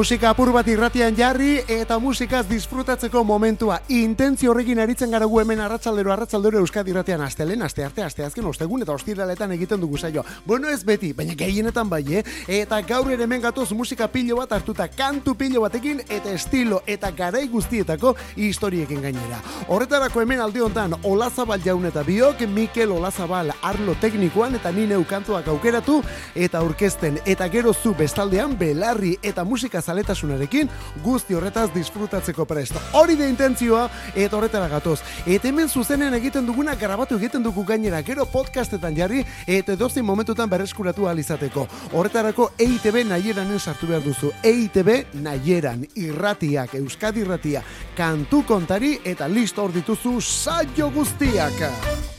Musika apur bat irratian jarri eta musikaz disfrutatzeko momentua. Intentzio horrekin aritzen gara gu hemen arratsaldero arratsaldero Euskadi irratian astelen, aste arte, aste azken ostegun eta ostiraletan egiten dugu saio. Bueno, ez beti, baina gehienetan bai, eh? Eta gaur ere hemen gatoz musika pilo bat hartuta kantu pilo batekin eta estilo eta garai guztietako historiekin gainera. Horretarako hemen alde hontan Olazabal jaun eta biok Mikel Olazabal arlo teknikoan eta ni neu kantuak aukeratu eta aurkezten eta gero zu bestaldean belarri eta musika zaletasunarekin guzti horretaz disfrutatzeko prest. Hori de intentzioa eta horretara gatoz. Eta hemen zuzenen egiten duguna grabatu egiten dugu gainera gero podcastetan jarri eta edozein momentutan berreskuratu alizateko. Horretarako EITB nahieran sartu behar duzu. EITB nahieran irratiak, euskadi irratia, kantu kontari eta listo hor dituzu saio guztiak.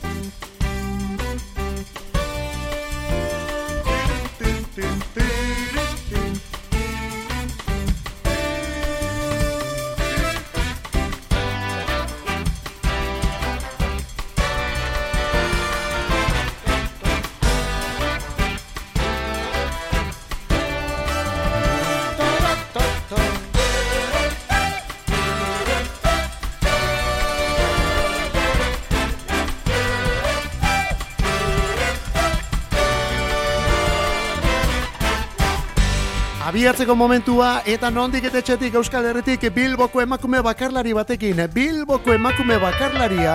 Abiatzeko momentua eta nondik eta etxetik Euskal Herritik Bilboko emakume bakarlari batekin. Bilboko emakume bakarlaria,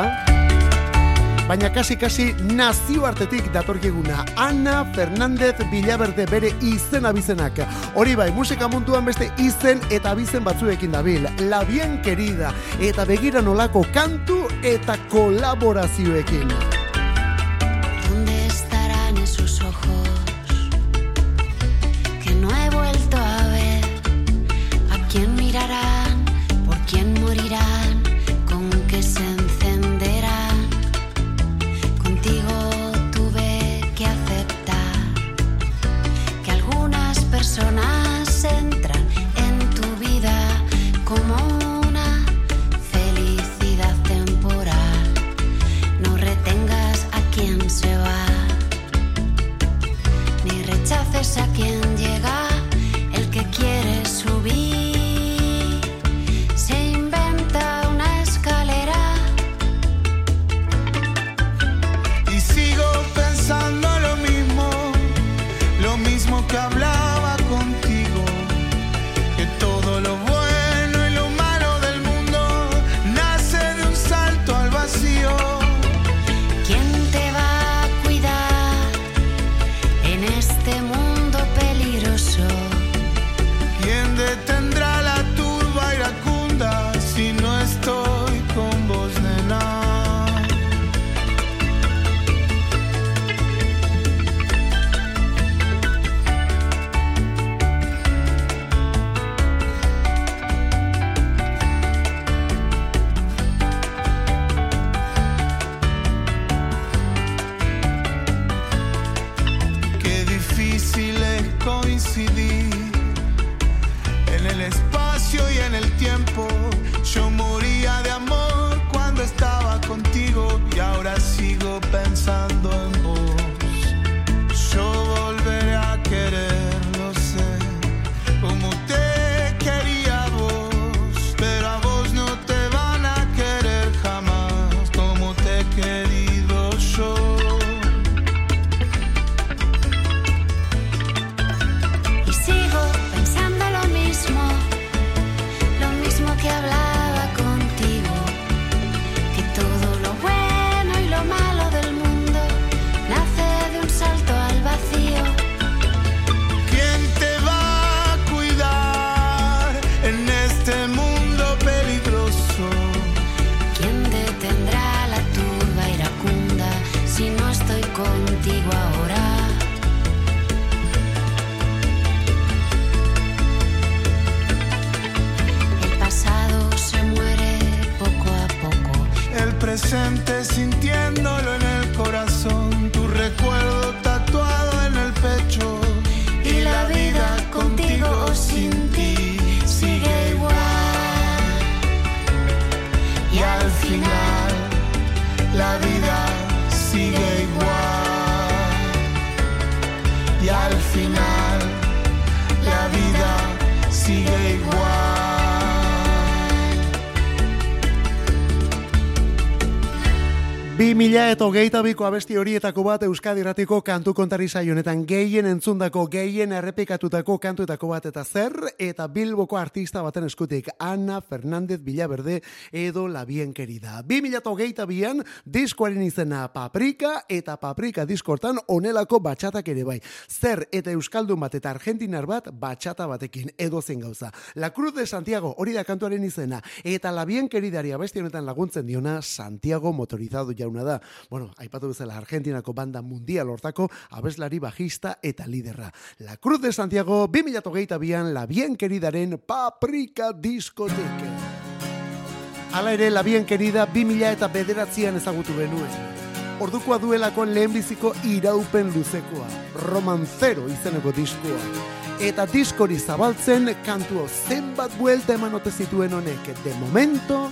baina kasi-kasi nazioartetik datorkiguna. Ana Fernandez Villaverde bere izen abizenak. Hori bai, musika munduan beste izen eta abizen batzuekin dabil. La bien querida eta begira nolako kantu eta kolaborazioekin. Hogeita biko abesti horietako bat Euskadi Ratiko kantu kontari honetan gehien entzundako, gehien errepikatutako kantuetako bat eta zer, eta Bilboko artista baten eskutik, Ana Fernández Villaverde edo La Bien Querida. Bi mila eta hogeita bian, diskoaren izena Paprika, eta Paprika diskortan onelako batxatak ere bai. Zer eta Euskaldun bat eta Argentinar bat batxata batekin edo zen gauza. La Cruz de Santiago hori da kantuaren izena, eta La Bien Queridari abesti honetan laguntzen diona Santiago motorizado ja jauna da. Bueno, aipatu bezala Argentinako banda mundial hortako abeslari bajista eta liderra. La Cruz de Santiago 2022an La Bien Queridaren Paprika Diskoteke. Hala ere, La Bien Querida 2000 eta bederatzean ezagutu benuen. Ordukoa duelako lehenbiziko iraupen luzekoa, romancero izeneko diskoa. Eta diskori zabaltzen kantuo zenbat buelta eman zituen honek, de momento,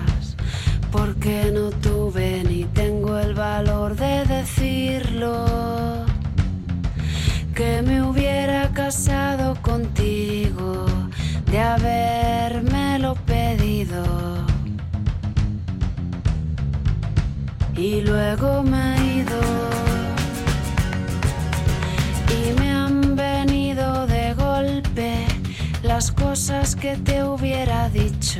porque no tuve ni tengo el valor de decirlo. Que me hubiera casado contigo, de habérmelo pedido. Y luego me he ido. Y me han venido de golpe las cosas que te hubiera dicho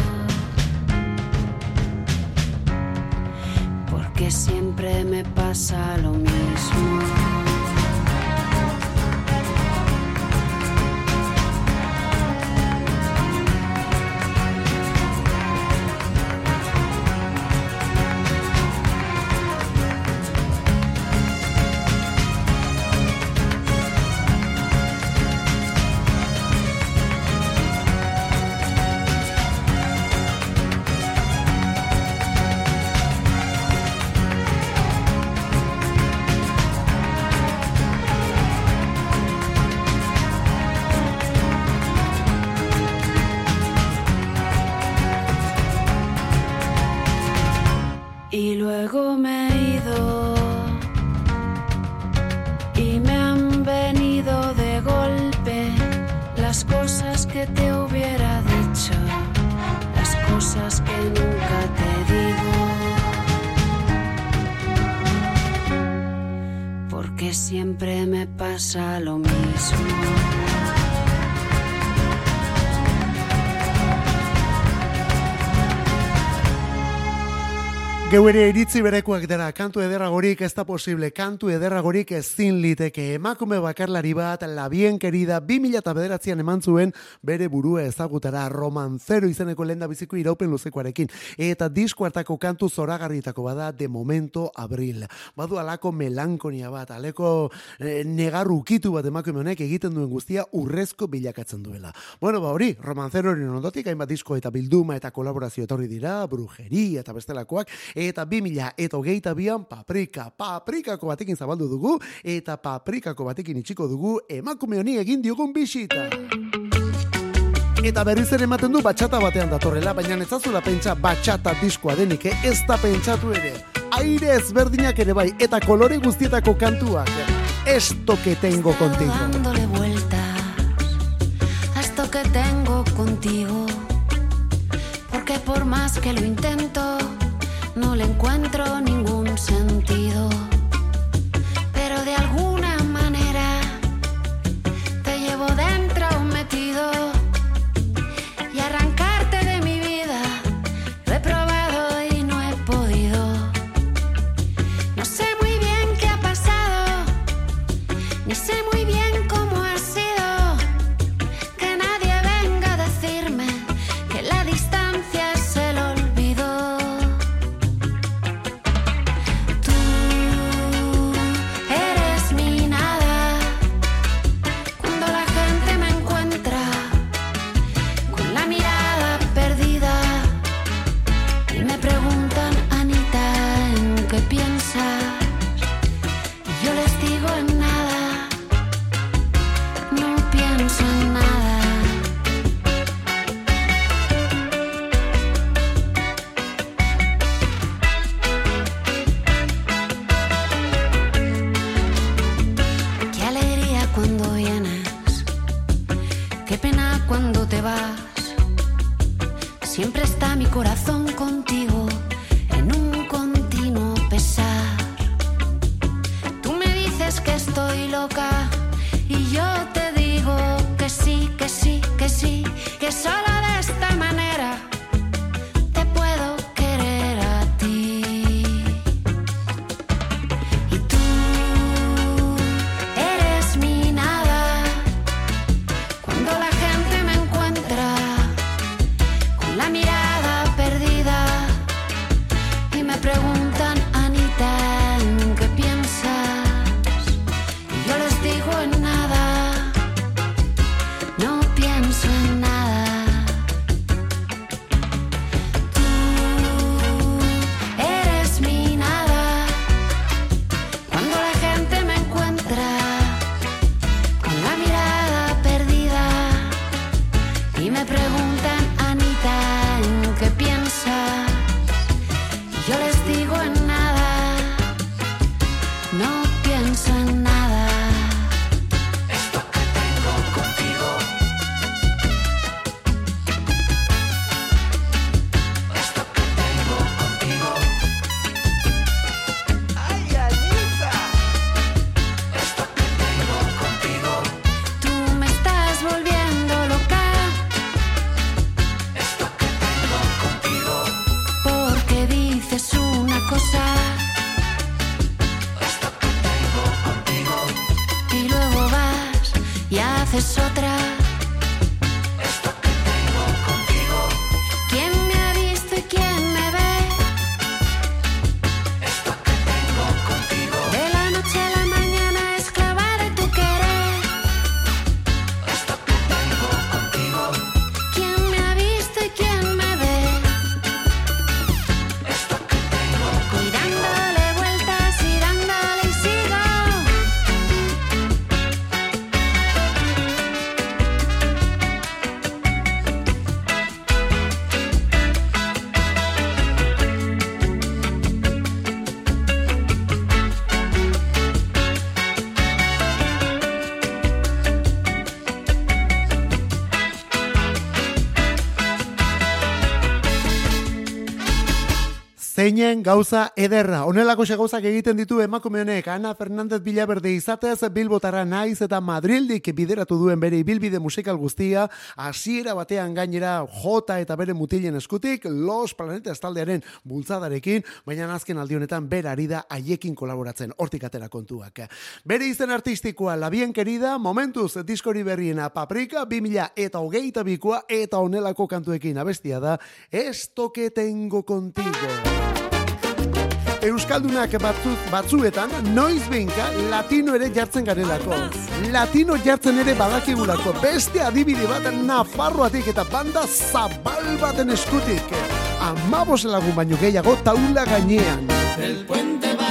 Que siempre me pasa lo mismo. Geu ere iritzi berekoak dira, kantu ederragorik ez da posible, kantu ederragorik ezin liteke. Emakume bakarlari bat, la bien querida, bi mila eta bederatzean eman zuen bere burua ezagutara romanzero izeneko lenda biziko iraupen luzekoarekin. Eta disko hartako kantu zoragarritako bada de momento abril. Badu alako melankonia bat, aleko eh, negarru kitu bat emakume honek egiten duen guztia urrezko bilakatzen duela. Bueno, ba hori, romanzero hori nondotik, hainbat disko eta bilduma eta kolaborazio etorri dira, brujeria eta bestelakoak, eta bi mila eta hogeita bian paprika, paprikako batekin zabaldu dugu, eta paprikako batekin itxiko dugu emakume honi egin diogun bisita. Eta berriz ere ematen du batxata batean datorrela, baina ez azula pentsa batxata diskoa denik, eh? ez da pentsatu ere. Aire ezberdinak ere bai, eta kolore guztietako kantuak. Esto que tengo contigo. Dándole vueltas, esto que tengo contigo. Porque por más que lo intento, no le encuentro ningún sentido. zeinen gauza ederra. Honelako gauzak egiten ditu emakume honek Ana Fernandez Bilaberde izatez Bilbotara naiz eta Madrildik bideratu duen bere ibilbide musikal guztia hasiera batean gainera jota eta bere mutilen eskutik Los Planetas taldearen bultzadarekin, baina azken aldi honetan berari da haiekin kolaboratzen hortik atera kontuak. Bere izen artistikoa Labien Kerida, momentuz diskori berriena Paprika 2000 eta hogeita bikoa eta honelako kantuekin abestia da Esto que tengo contigo euskaldunak batzu, batzuetan noiz behinka latino ere jartzen garelako. Latino jartzen ere badakigulako. Beste adibide bat Nafarroatik eta banda zabal baten eskutik. Amabos lagun baino gehiago taula gainean. El puente bat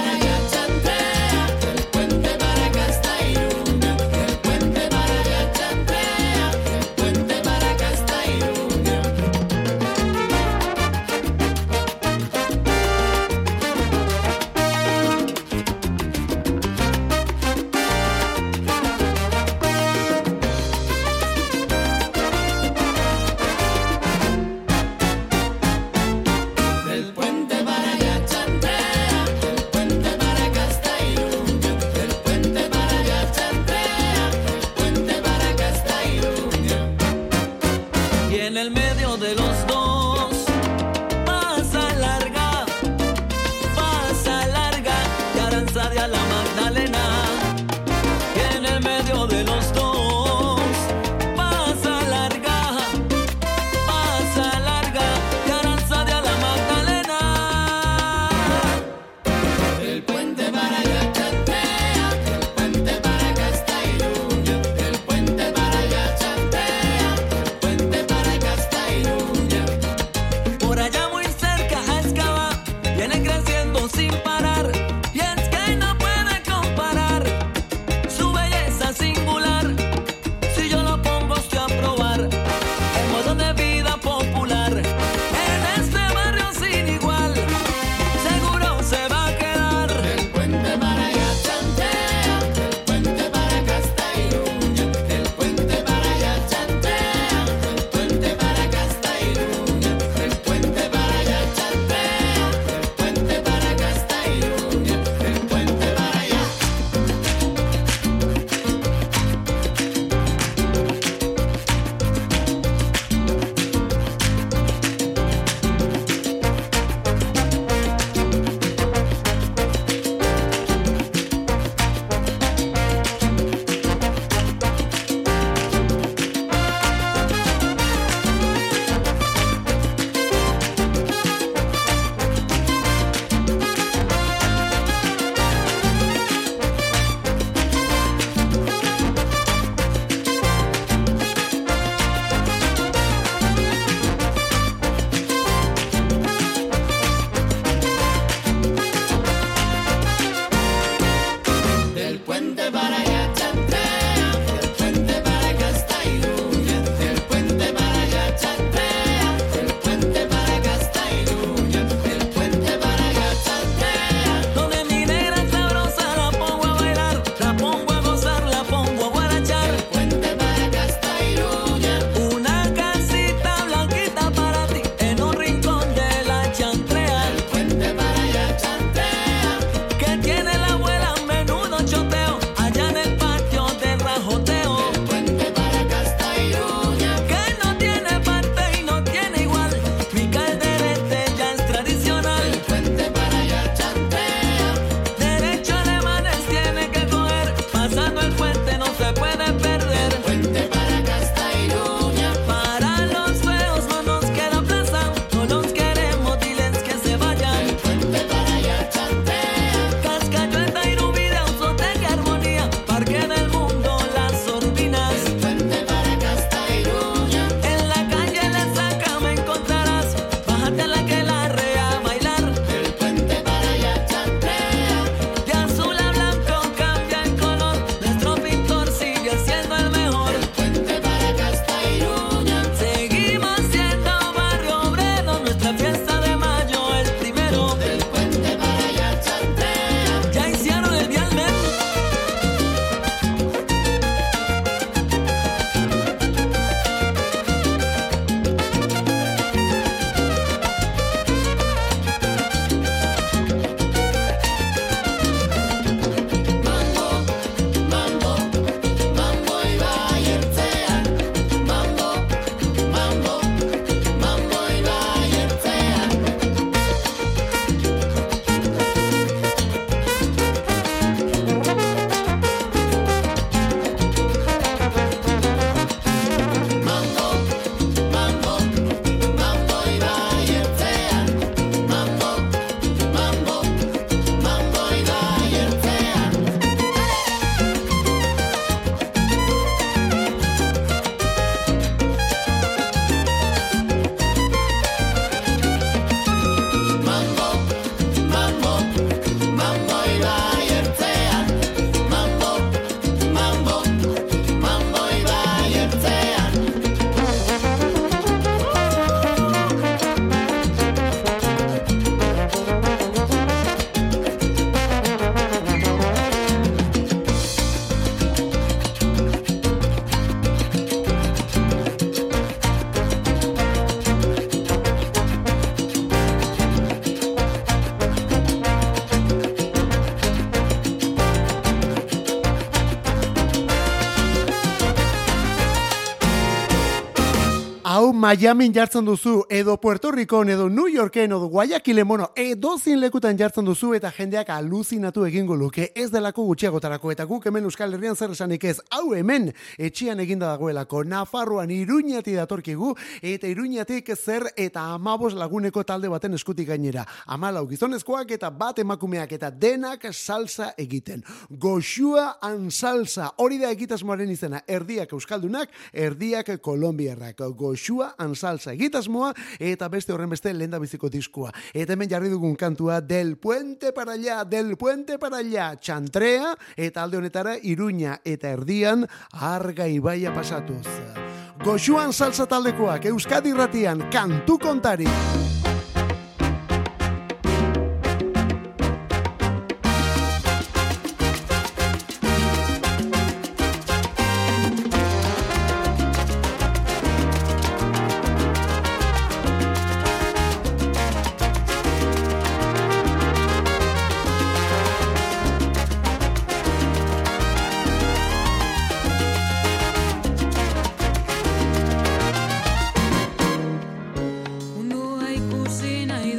Miami jartzen duzu, edo Puerto Rico, edo New Yorken, edo Guayaquile, mono, edo zin lekutan jartzen duzu, eta jendeak aluzinatu egingo luke, ez delako gutxiagotarako, eta guk hemen Euskal Herrian zer esanik ez, hau hemen, etxian eginda dagoelako, Nafarroan iruñati datorkigu, eta iruñatik zer eta amabos laguneko talde baten eskutik gainera. Amalau gizonezkoak eta bat emakumeak eta denak salsa egiten. Goxua an salsa, hori da egitasmoaren izena, erdiak euskaldunak, erdiak kolombiarrak. Goxua an salsa egitasmoa eta beste horren beste lenda biziko diskua. Eta hemen jarri dugun kantua del puente para allá, del puente para allá, txantrea eta alde honetara iruña eta erdian arga ibaia pasatuz. Goxuan salsa taldekoak Euskadi Ratian kantu kontari. sin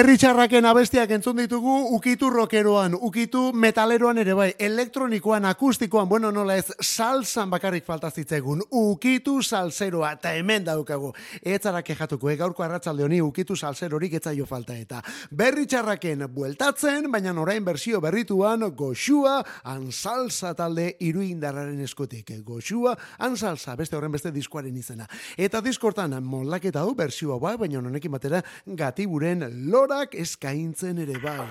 Berri txarraken abestiak entzun ditugu ukitu rokeroan, ukitu metaleroan ere bai, elektronikoan, akustikoan, bueno, nola ez, salsan bakarrik falta zitzegun, ukitu salseroa, eta hemen daukagu. Etzara kejatuko, e, gaurko arratsalde honi ukitu salserorik etzaio falta eta. Berri txarraken bueltatzen, baina orain bersio berrituan, goxua, ansalsa talde iruindarraren eskutik. Goxua, ansalsa, beste horren beste diskoaren izena. Eta diskortan, molaketa du bersioa bai, baina honekin batera gatiburen lorak eskaintzen ere bai.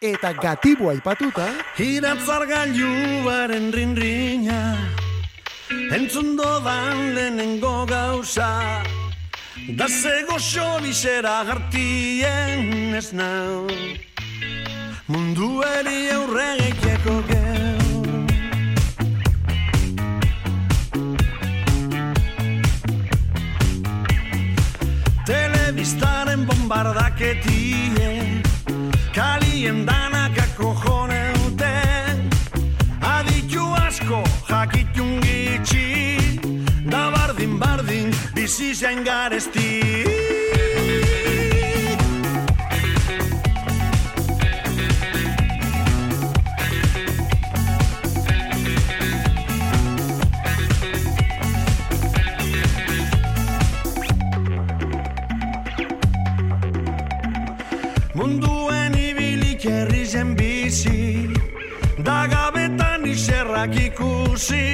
Eta gatibu aipatuta, Iratzar gailuaren rinrina Entzun dodan lehenengo gauza Da zego xobixera hartien ez nau Mundu eri aurregekeko geu Telebistaren bombardaketie. Kalien danakako joneuten Aditu asko jakitun gitxi. Da bardin bardin bizi zain garesti Munduen ibilik herri zen bizi Da gabetan iserrak ikusi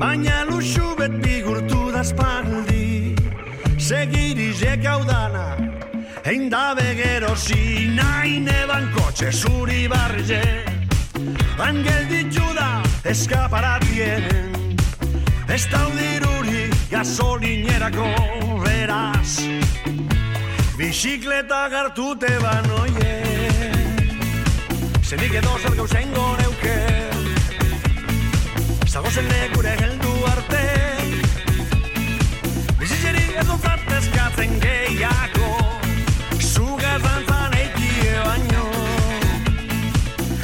Baina luxu bet bigurtu da espaldi Segirizek hau dana Hein da begerosi Nahi neban kotxe zuri barrize Angel ditu da eskaparatien Ez daudiruri gasolinerako beraz Bizikleta gartute banoie. Zenik edo zer gauzen goreuke Zagozen lekure heldu arte. Bizitzeri edo zatezkatzen gehiago. Zugaz dantzan eikie baino.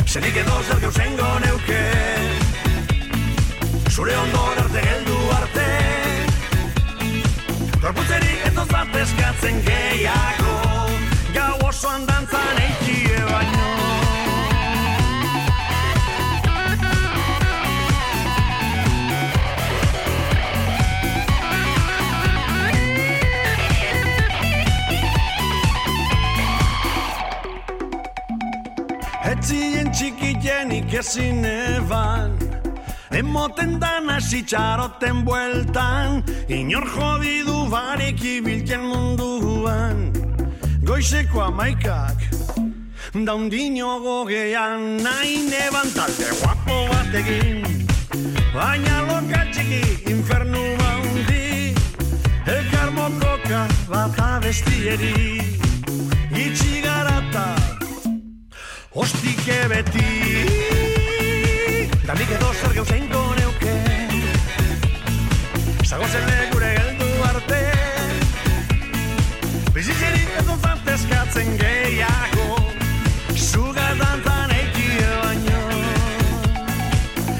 Zenik edo zer gauzen goneuke Zure ondor arte heldu arte. Gorputzeri edo zatezkatzen gehiago. Gau osoan dantzan eikie baino. Etzien txikienik ezin eban Emoten dan hasi txaroten bueltan Inor jodidu barek ibilken munduan. Goizeko amaikak Daundino gogean Nahi neban talte guapo batekin Baina loka txiki infernu baundi Elkar mokoka bat abestieri Itxi garata Ostike beti Da nik edo zer gauzein zantezkatzen gehiago Zuga dantzan eikie baino.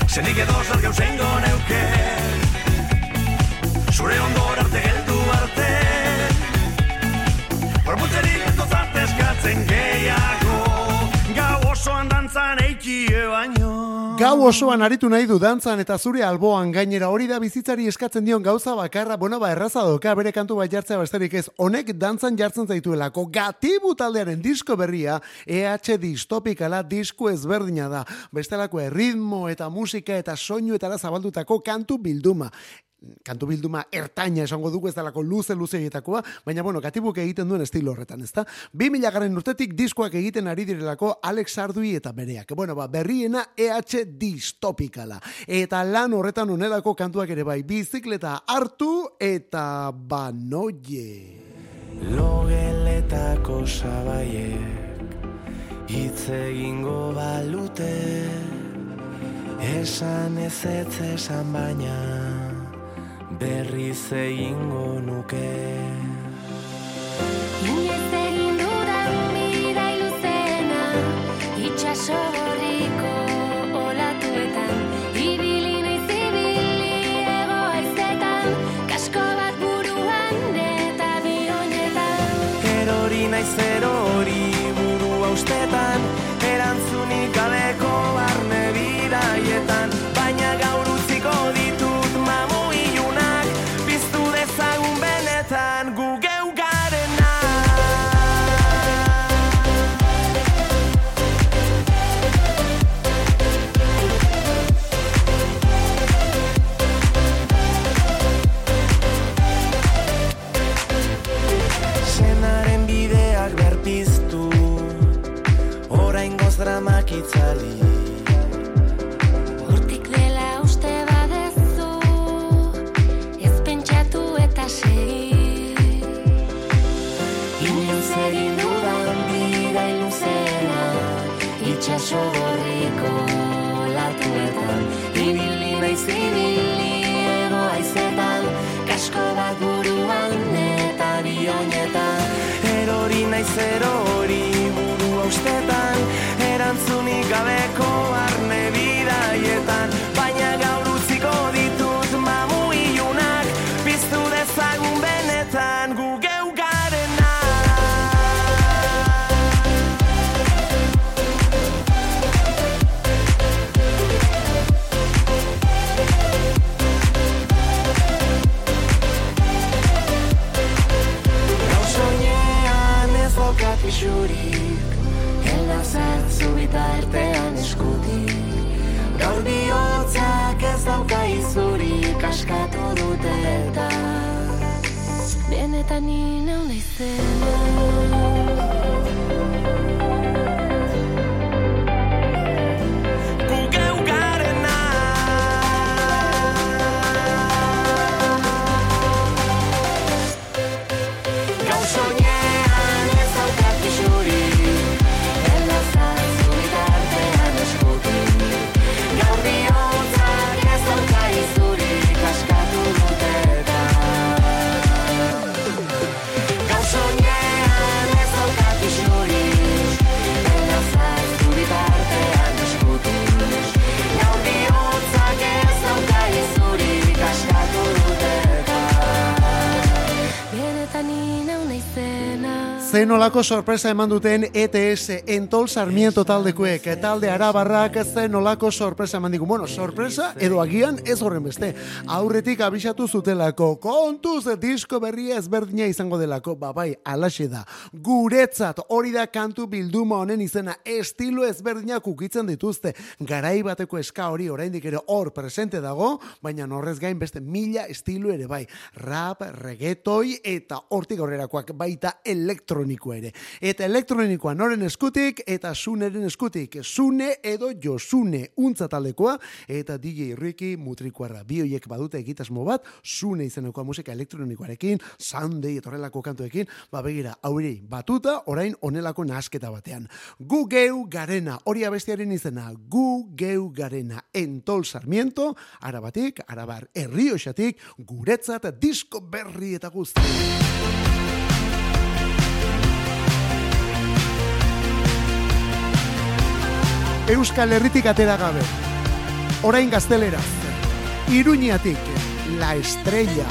Zenik edo zer gauzein gau osoan aritu nahi du dantzan eta zure alboan gainera hori da bizitzari eskatzen dion gauza bakarra, bueno ba erraza doka bere kantu bat jartzea besterik ez, honek dantzan jartzen zaituelako, gatibu taldearen disko berria, EH distopikala disko ezberdina da, bestelako erritmo eta musika eta soinu eta zabaldutako kantu bilduma kantu bilduma ertaina esango dugu ez dalako luze luze egitakoa, baina bueno, katibuk egiten duen estilo horretan, ezta? 2000 garen urtetik diskoak egiten ari direlako Alex Ardui eta bereak. Bueno, ba, berriena EH distopikala. Eta lan horretan onelako kantuak ere bai, bizikleta hartu eta banoie. Logeletako sabaiek hitz egingo balute Esan ez ez esan baina berriz egingo nuke. Inoiz egin dudan bidai luzena Itxaso gorriko olatuetan. Ibili naiz ibili ego haizetan Kasko bat buruan eta bi oinetan Erori zer hori burua ustetan Satanina, una listen. Naizena Zen olako sorpresa eman duten ETS Entol Sarmiento taldekuek talde arabarrak zen olako sorpresa eman digu. Bueno, sorpresa edo agian ez horren beste. Aurretik abisatu zutelako kontuz disko berria ezberdina izango delako. Babai, alaxe da. Guretzat hori da kantu bilduma honen izena estilo ezberdinak ukitzen dituzte. Garai bateko eska hori oraindik ere hor presente dago, baina horrez gain beste mila estilo ere bai. Rap, reggaetoi eta hortik aurrerakoak baita elektronikoa ere. Eta elektronikoa noren eskutik eta suneren eskutik. Sune edo josune untza taldekoa eta DJ Ricky mutrikuarra. Bi hoiek badute egitasmo bat, sune izeneko musika elektronikoarekin, Sunday etorrelako kantuekin, ba begira, hauri batuta, orain onelako nasketa batean. Gu geu garena, hori abestiaren izena, gu geu garena, entol sarmiento, arabatik, arabar herrioxatik, guretzat disko berri eta guzti. Euskal Herritik atera gabe. Orain gazteleraz. Iruñatik, La Estrella.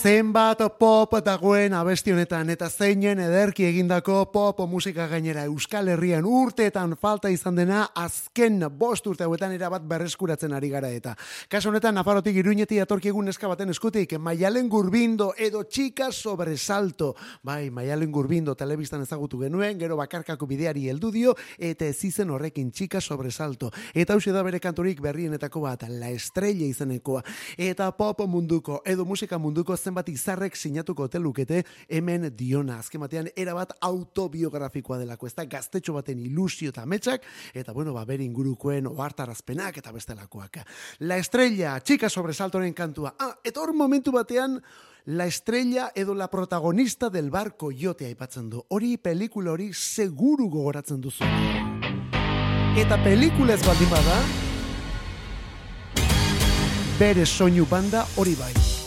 Zenbat pop dagoen abesti honetan eta zeinen ederki egindako pop musika gainera Euskal Herrian urteetan falta izan dena azken bost urte hauetan erabat berreskuratzen ari gara eta. Kaso honetan Nafarotik iruñeti atorkiegun neska baten eskutik Maialen Gurbindo edo Chica Sobresalto. Bai, Maialen Gurbindo telebistan ezagutu genuen, gero bakarkako bideari heldu dio eta ez izen horrekin Chica Sobresalto. Eta hau da bere kanturik berrienetako bat, La Estrella izenekoa. Eta pop munduko edo musika munduko zenbat izarrek sinatuko ote lukete hemen diona. Azken batean erabat autobiografikoa delako, ez da gaztetxo baten ilusio eta ametsak, eta bueno, ba, bere ingurukoen ohartarazpenak eta bestelakoak. La Estrella, Chica Sobresaltoren kantua. Ah, eta hor momentu batean, La estrella edo la protagonista del barco jote aipatzen du. Hori pelikula hori seguru gogoratzen duzu. Eta pelikula ez baldin bada, bere soinu banda hori bai.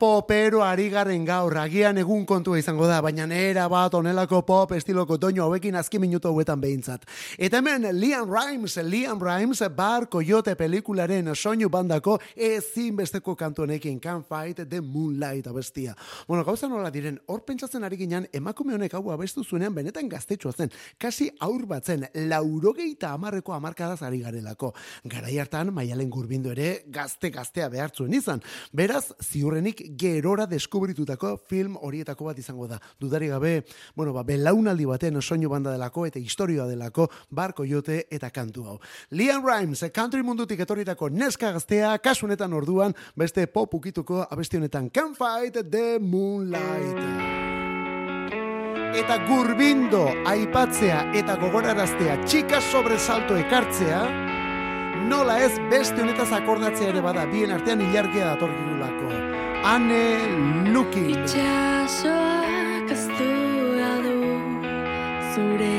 Zeinen popero ari garen gaur, agian egun kontua izango da, baina nera bat onelako pop estiloko doino hauekin azki minutu hauetan behintzat. Eta hemen Liam Rimes, Liam Rimes, Bar Coyote pelikularen soinu bandako ezinbesteko kantu honekin Can't Fight the Moonlight abestia. Bueno, gauza nola diren, hor pentsatzen ari ginen, emakume honek hau abestu zuenean benetan gaztetxoa zen, kasi aur batzen, laurogeita amarreko amarkadaz ari garelako. Garai hartan, maialen gurbindu ere, gazte-gaztea behartzuen izan. Beraz, ziurrenik gerora deskubritutako film horietako bat izango da. Dudari gabe, bueno, ba, belaunaldi baten soinu banda delako eta historioa delako barko jote eta kantu hau. Liam Rimes, country mundutik etorritako neska gaztea, kasunetan orduan, beste pop ukituko abesti honetan Can Fight the Moonlight. Eta gurbindo aipatzea eta gogoraraztea txika sobresalto ekartzea, nola ez beste honetaz akordatzea ere bada, bien artean ilargia datorkigulako. Ane Lukin. Itxasoak duela du zure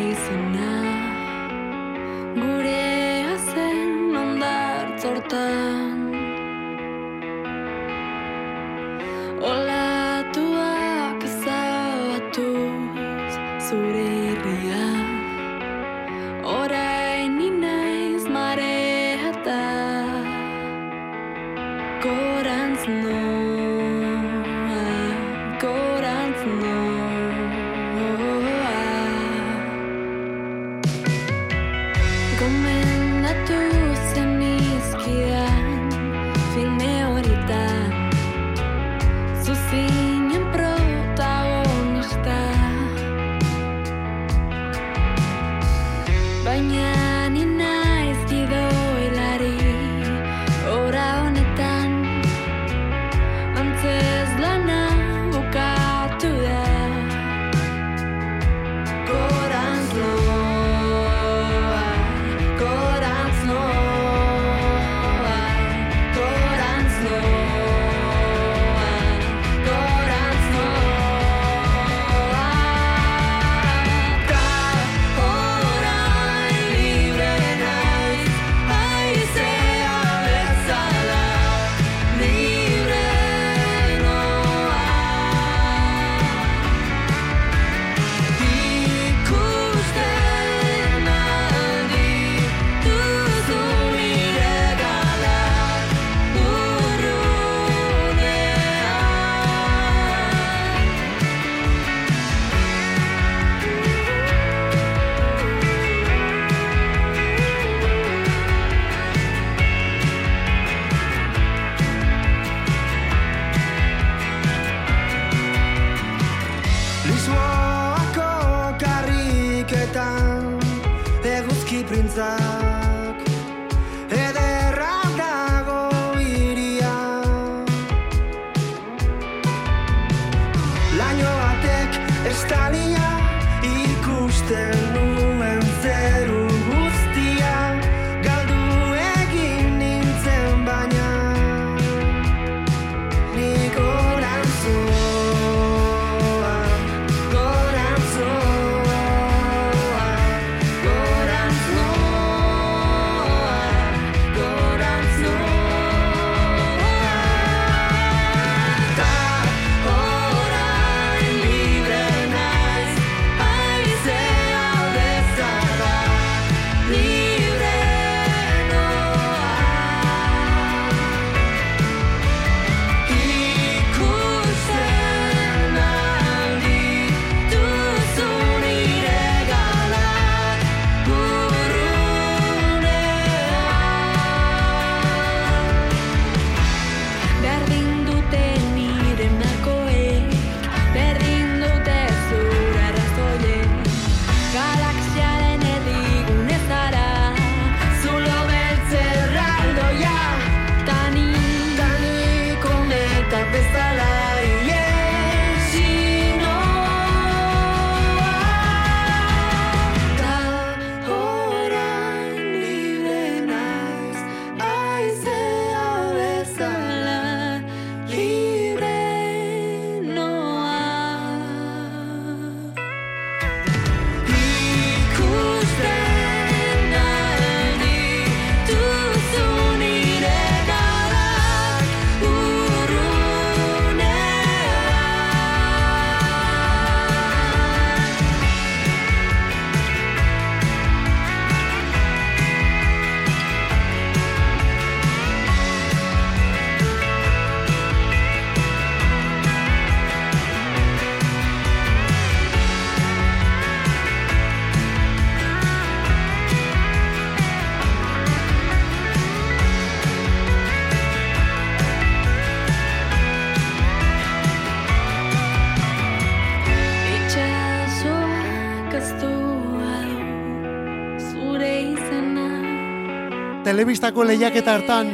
Telebistako lehiaketa hartan,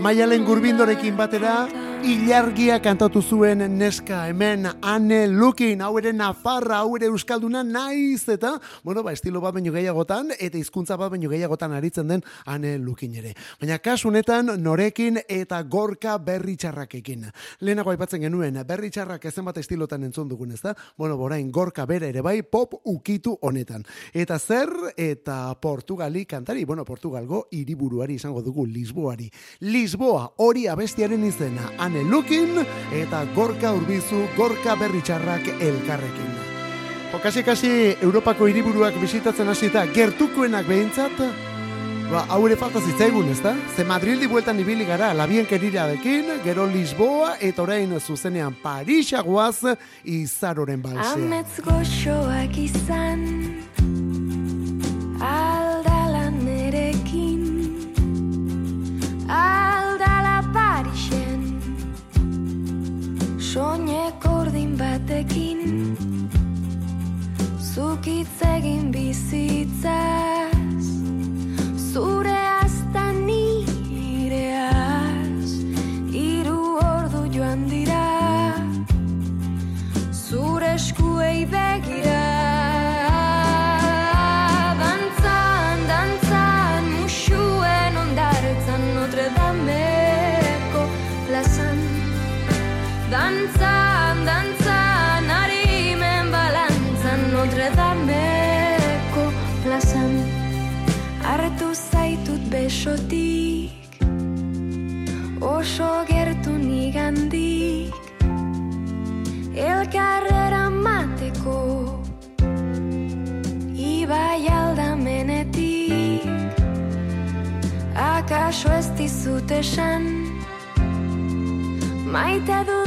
Maialen Gurbindorekin batera, Ilargia kantatu zuen neska hemen ane lukin, hau ere nafarra, hau ere euskalduna naiz, eta, bueno, ba, estilo bat baino gehiagotan, eta hizkuntza bat baino gehiagotan aritzen den ane lukin ere. Baina kasunetan norekin eta gorka berri txarrakekin. Lehenago aipatzen genuen, berri txarrak ezen bat estilotan entzun dugun, ez da? Bueno, borain, gorka bere ere bai, pop ukitu honetan. Eta zer, eta Portugali kantari, bueno, Portugalgo hiriburuari izango dugu, Lisboari. Lisboa, hori abestiaren izena, ane lukin, eta gorka urbizu, gorka berri txarrak elkarrekin. Okasi-kasi Europako hiriburuak bisitatzen hasita gertukoenak behintzat, Ba, hau ere falta zitzaigun, ez da? Ze Madrildi bueltan ibili gara, labien keriradekin, gero Lisboa, eta orain zuzenean Parisa guaz, izaroren balsea. Amets goxoak izan Aldala nerekin Aldala Soinek ordin batekin Zukitz egin bizitzaz. Zure azta nireaz Iru ordu joan dira. Zure eskuei begira esan. Maite dudala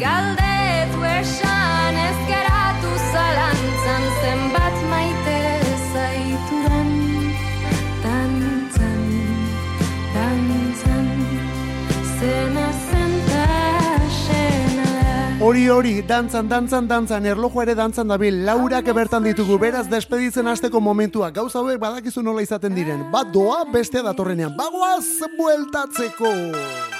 Galdetu esan ezkeratu zalantzan Zenbat maite zaitudan. Dantzan, dantzan Zena Hori hori, dantzan, dantzan, dantzan, erlojo ere dantzan dabil, laurak bertan ditugu, beraz despeditzen hasteko momentua, gauza hauek badakizu nola izaten diren, bat doa bestea datorrenean, bagoaz bueltatzeko!